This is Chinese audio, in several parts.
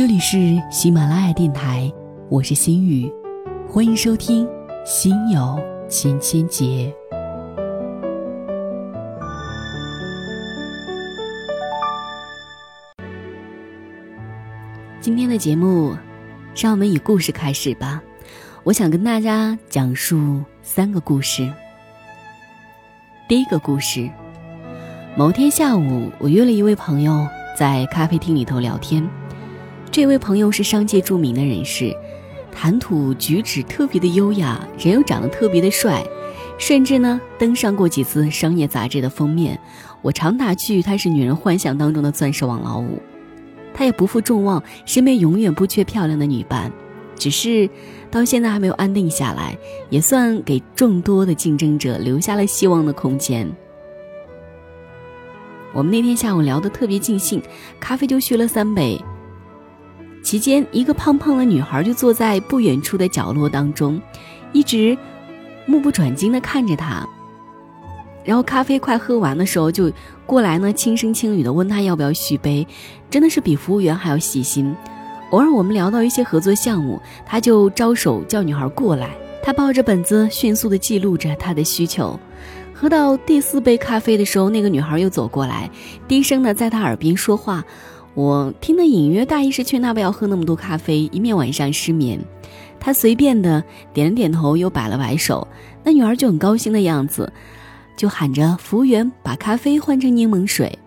这里是喜马拉雅电台，我是心雨，欢迎收听《心有千千结》。今天的节目，让我们以故事开始吧。我想跟大家讲述三个故事。第一个故事，某天下午，我约了一位朋友在咖啡厅里头聊天。这位朋友是商界著名的人士，谈吐举止特别的优雅，人又长得特别的帅，甚至呢登上过几次商业杂志的封面。我常打趣他是女人幻想当中的钻石王老五。他也不负众望，身边永远不缺漂亮的女伴，只是到现在还没有安定下来，也算给众多的竞争者留下了希望的空间。我们那天下午聊得特别尽兴，咖啡就续了三杯。期间，一个胖胖的女孩就坐在不远处的角落当中，一直目不转睛地看着他。然后咖啡快喝完的时候，就过来呢，轻声轻语地问他要不要续杯，真的是比服务员还要细心。偶尔我们聊到一些合作项目，他就招手叫女孩过来，他抱着本子迅速地记录着他的需求。喝到第四杯咖啡的时候，那个女孩又走过来，低声地在他耳边说话。我听得隐约大意是劝他不要喝那么多咖啡，以免晚上失眠。他随便的点了点头，又摆了摆手。那女孩就很高兴的样子，就喊着服务员把咖啡换成柠檬水。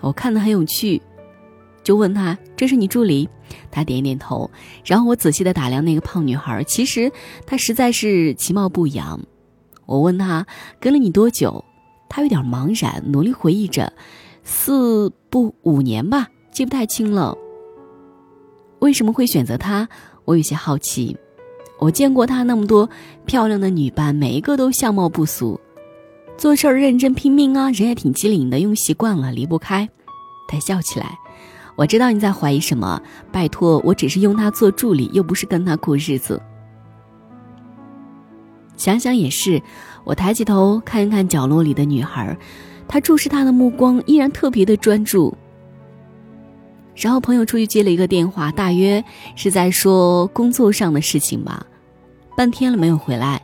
我看得很有趣，就问他：“这是你助理？”他点点头。然后我仔细的打量那个胖女孩，其实她实在是其貌不扬。我问他跟了你多久，他有点茫然，努力回忆着。四不五年吧，记不太清了。为什么会选择他？我有些好奇。我见过他那么多漂亮的女伴，每一个都相貌不俗，做事儿认真拼命啊，人也挺机灵的，用习惯了离不开。他笑起来。我知道你在怀疑什么，拜托，我只是用他做助理，又不是跟他过日子。想想也是，我抬起头看一看角落里的女孩。他注视他的目光依然特别的专注。然后朋友出去接了一个电话，大约是在说工作上的事情吧。半天了没有回来，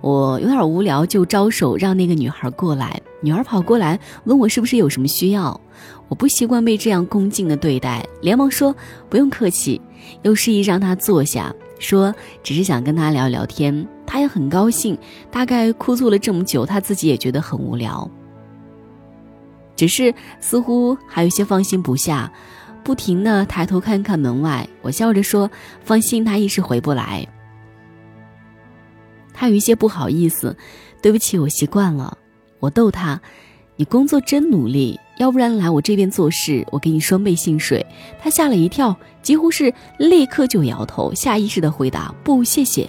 我有点无聊，就招手让那个女孩过来。女孩跑过来问我是不是有什么需要。我不习惯被这样恭敬的对待，连忙说不用客气，又示意让她坐下，说只是想跟她聊聊天。她也很高兴。大概哭坐了这么久，她自己也觉得很无聊。只是似乎还有些放心不下，不停的抬头看看门外。我笑着说：“放心，他一时回不来。”他有一些不好意思：“对不起，我习惯了。”我逗他：“你工作真努力，要不然来我这边做事，我给你双倍薪水。”他吓了一跳，几乎是立刻就摇头，下意识的回答：“不，谢谢。”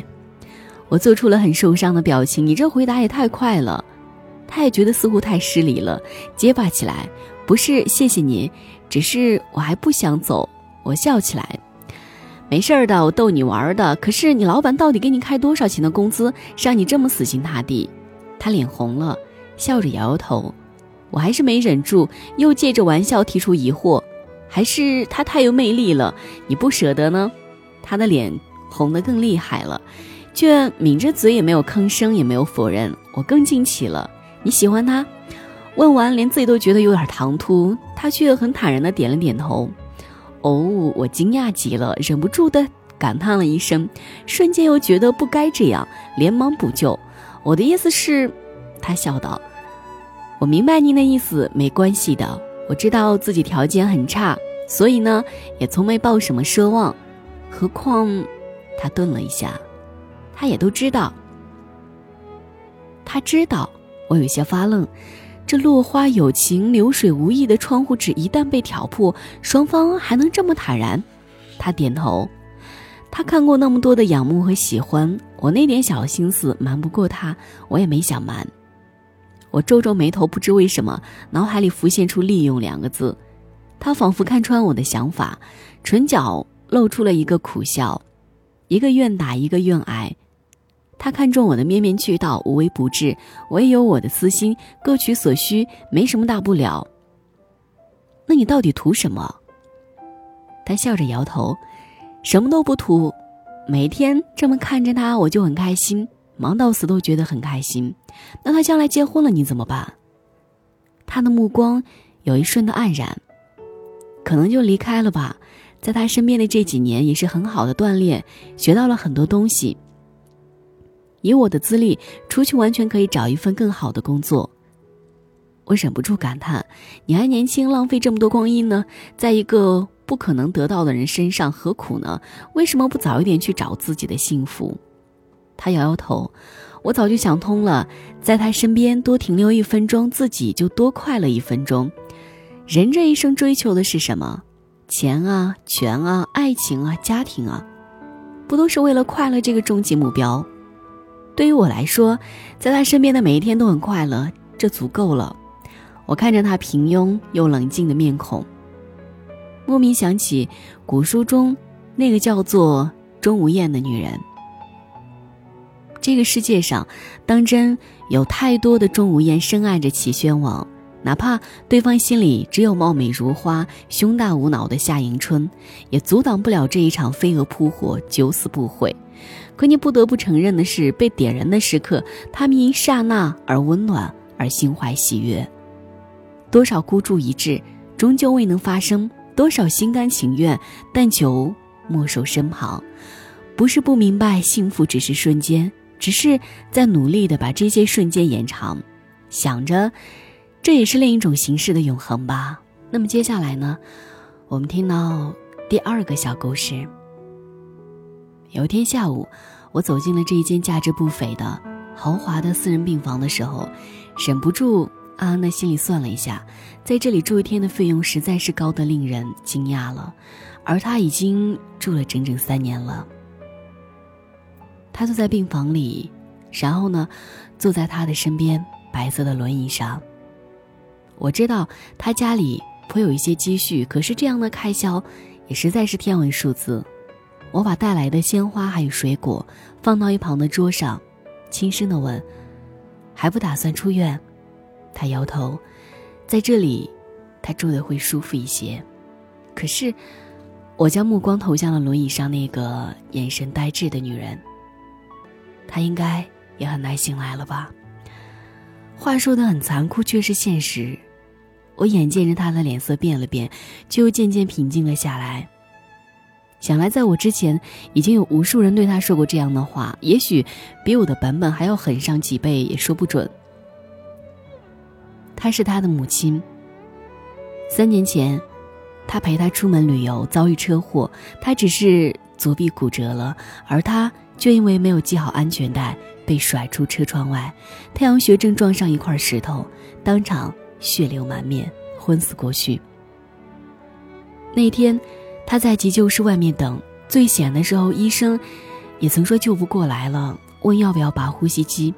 我做出了很受伤的表情：“你这回答也太快了。”他也觉得似乎太失礼了，结巴起来：“不是谢谢您，只是我还不想走。”我笑起来：“没事儿的，我逗你玩的。可是你老板到底给你开多少钱的工资，让你这么死心塌地？”他脸红了，笑着摇摇头。我还是没忍住，又借着玩笑提出疑惑：“还是他太有魅力了，你不舍得呢？”他的脸红得更厉害了，却抿着嘴，也没有吭声，也没有否认。我更惊奇了。你喜欢他？问完，连自己都觉得有点唐突，他却很坦然的点了点头。哦，我惊讶极了，忍不住的感叹了一声，瞬间又觉得不该这样，连忙补救。我的意思是，他笑道：“我明白您的意思，没关系的。我知道自己条件很差，所以呢，也从没抱什么奢望。何况……”他顿了一下，他也都知道。他知道。我有些发愣，这落花有情、流水无意的窗户纸一旦被挑破，双方还能这么坦然？他点头。他看过那么多的仰慕和喜欢，我那点小心思瞒不过他，我也没想瞒。我皱皱眉头，不知为什么，脑海里浮现出“利用”两个字。他仿佛看穿我的想法，唇角露出了一个苦笑，一个愿打，一个愿挨。他看中我的面面俱到，无微不至，我也有我的私心，各取所需，没什么大不了。那你到底图什么？他笑着摇头，什么都不图。每天这么看着他，我就很开心，忙到死都觉得很开心。那他将来结婚了，你怎么办？他的目光有一瞬的黯然，可能就离开了吧。在他身边的这几年也是很好的锻炼，学到了很多东西。以我的资历，出去完全可以找一份更好的工作。我忍不住感叹：“你还年轻，浪费这么多光阴呢，在一个不可能得到的人身上，何苦呢？为什么不早一点去找自己的幸福？”他摇摇头：“我早就想通了，在他身边多停留一分钟，自己就多快乐一分钟。人这一生追求的是什么？钱啊，权啊，爱情啊，家庭啊，不都是为了快乐这个终极目标？”对于我来说，在他身边的每一天都很快乐，这足够了。我看着他平庸又冷静的面孔，莫名想起古书中那个叫做钟无艳的女人。这个世界上，当真有太多的钟无艳深爱着齐宣王，哪怕对方心里只有貌美如花、胸大无脑的夏迎春，也阻挡不了这一场飞蛾扑火、九死不悔。可你不得不承认的是，被点燃的时刻，他们因刹那而温暖，而心怀喜悦。多少孤注一掷，终究未能发生；多少心甘情愿，但求莫守身旁。不是不明白，幸福只是瞬间，只是在努力的把这些瞬间延长。想着，这也是另一种形式的永恒吧。那么接下来呢？我们听到第二个小故事。有一天下午，我走进了这一间价值不菲的豪华的私人病房的时候，忍不住暗暗的心里算了一下，在这里住一天的费用实在是高得令人惊讶了，而他已经住了整整三年了。他坐在病房里，然后呢，坐在他的身边白色的轮椅上。我知道他家里颇有一些积蓄，可是这样的开销也实在是天文数字。我把带来的鲜花还有水果放到一旁的桌上，轻声的问：“还不打算出院？”他摇头，在这里，他住的会舒服一些。可是，我将目光投向了轮椅上那个眼神呆滞的女人。她应该也很耐心来了吧？话说的很残酷，却是现实。我眼见着她的脸色变了变，却又渐渐平静了下来。想来，在我之前，已经有无数人对他说过这样的话，也许比我的版本还要狠上几倍，也说不准。她是他的母亲。三年前，他陪他出门旅游，遭遇车祸，他只是左臂骨折了，而他却因为没有系好安全带，被甩出车窗外，太阳穴正撞上一块石头，当场血流满面，昏死过去。那天。他在急救室外面等，最险的时候，医生也曾说救不过来了，问要不要拔呼吸机，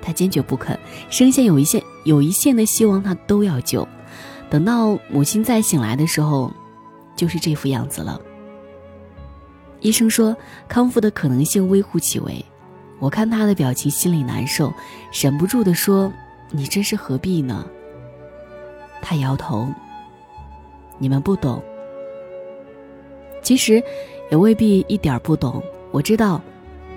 他坚决不肯，生线有一线有一线的希望他都要救。等到母亲再醒来的时候，就是这副样子了。医生说康复的可能性微乎其微，我看他的表情，心里难受，忍不住的说：“你这是何必呢？”他摇头：“你们不懂。”其实，也未必一点不懂。我知道，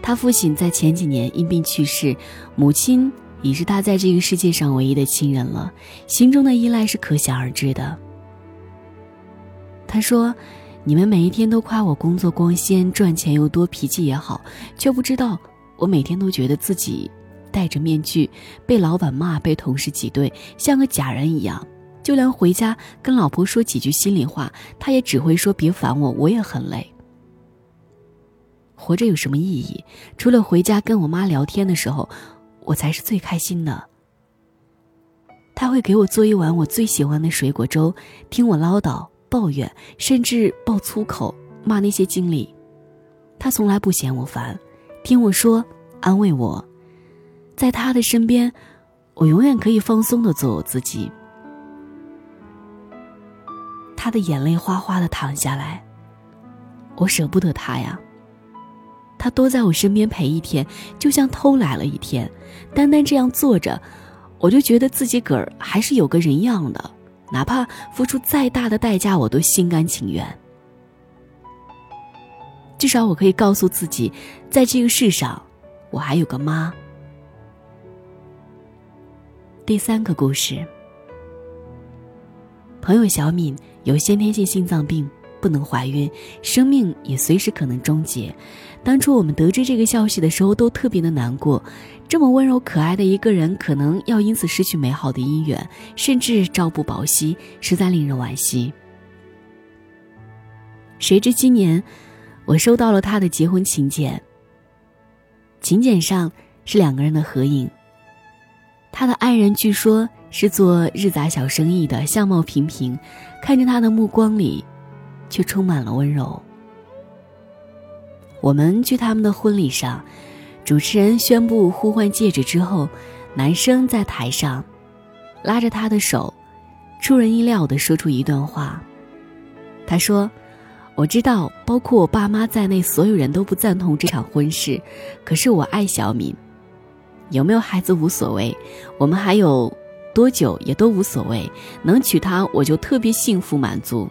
他父亲在前几年因病去世，母亲已是他在这个世界上唯一的亲人了，心中的依赖是可想而知的。他说：“你们每一天都夸我工作光鲜、赚钱又多、脾气也好，却不知道我每天都觉得自己戴着面具，被老板骂，被同事挤兑，像个假人一样。”就连回家跟老婆说几句心里话，他也只会说：“别烦我，我也很累。”活着有什么意义？除了回家跟我妈聊天的时候，我才是最开心的。他会给我做一碗我最喜欢的水果粥，听我唠叨、抱怨，甚至爆粗口骂那些经理。他从来不嫌我烦，听我说，安慰我。在他的身边，我永远可以放松的做我自己。他的眼泪哗哗的淌下来，我舍不得他呀。他多在我身边陪一天，就像偷来了一天。单单这样坐着，我就觉得自己个儿还是有个人样的，哪怕付出再大的代价，我都心甘情愿。至少我可以告诉自己，在这个世上，我还有个妈。第三个故事，朋友小敏有先天性心脏病，不能怀孕，生命也随时可能终结。当初我们得知这个消息的时候，都特别的难过。这么温柔可爱的一个人，可能要因此失去美好的姻缘，甚至朝不保夕，实在令人惋惜。谁知今年，我收到了他的结婚请柬。请柬上是两个人的合影。他的爱人据说是做日杂小生意的，相貌平平，看着他的目光里，却充满了温柔。我们去他们的婚礼上，主持人宣布互换戒指之后，男生在台上拉着她的手，出人意料地说出一段话。他说：“我知道，包括我爸妈在内，所有人都不赞同这场婚事，可是我爱小敏，有没有孩子无所谓，我们还有多久也都无所谓，能娶她我就特别幸福满足。”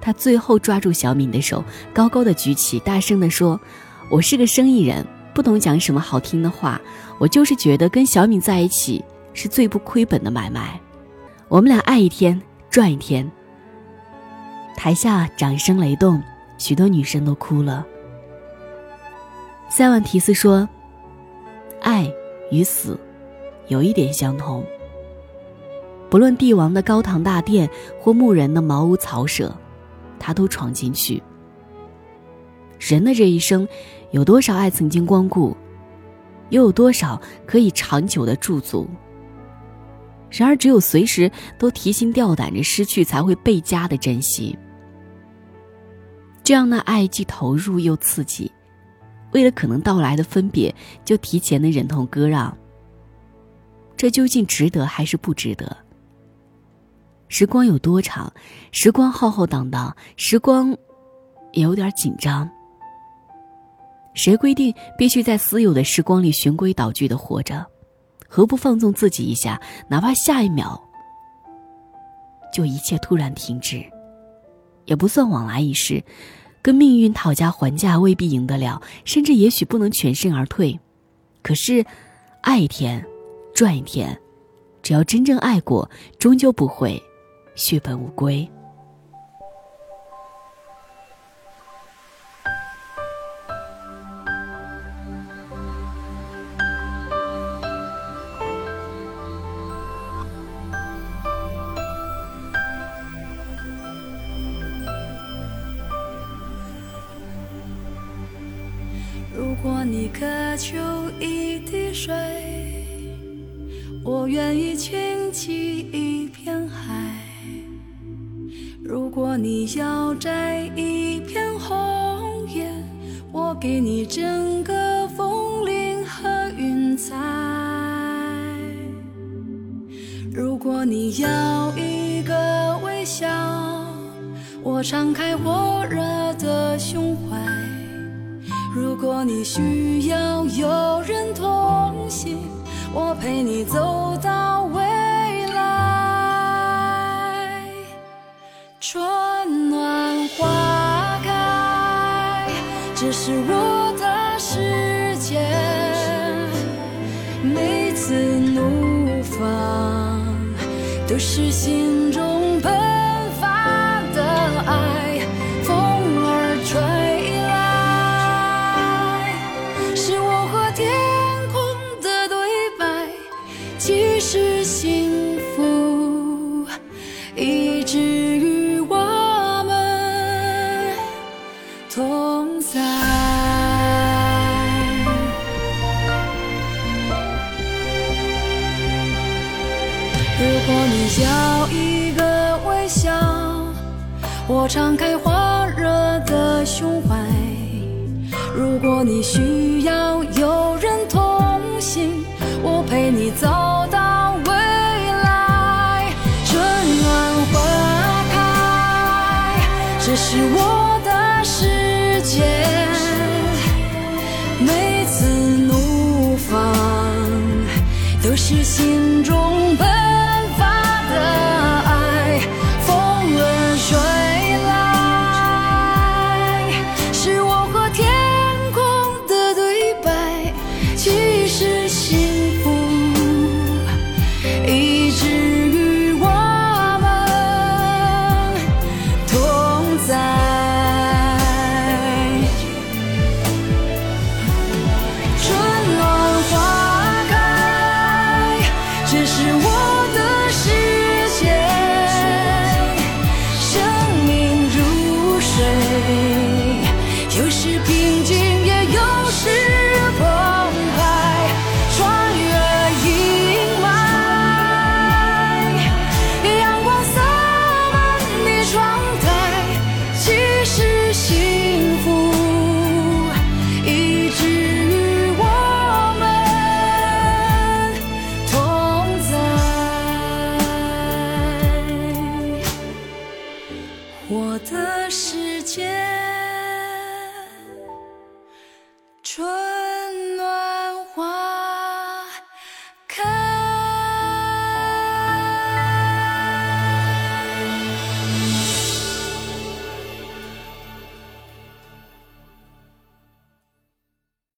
他最后抓住小敏的手，高高的举起，大声地说：“我是个生意人，不懂讲什么好听的话。我就是觉得跟小敏在一起是最不亏本的买卖。我们俩爱一天赚一天。”台下掌声雷动，许多女生都哭了。塞万提斯说：“爱与死，有一点相同。不论帝王的高堂大殿，或牧人的茅屋草舍。”他都闯进去。人的这一生，有多少爱曾经光顾，又有多少可以长久的驻足？然而，只有随时都提心吊胆着失去，才会倍加的珍惜。这样的爱既投入又刺激，为了可能到来的分别，就提前的忍痛割让。这究竟值得还是不值得？时光有多长？时光浩浩荡荡，时光也有点紧张。谁规定必须在私有的时光里循规蹈矩的活着？何不放纵自己一下？哪怕下一秒就一切突然停止，也不算往来一世。跟命运讨价还价未必赢得了，甚至也许不能全身而退。可是，爱一天，赚一天。只要真正爱过，终究不会。血本无归。一片红叶，我给你整个枫林和云彩。如果你要一个微笑，我敞开火热的胸怀。如果你需要有人同行，我陪你走到未春这是我的世界。每次怒放，都是心风散。如果你要一个微笑，我敞开火热的胸怀。如果你需要有人同行，我陪你走是心中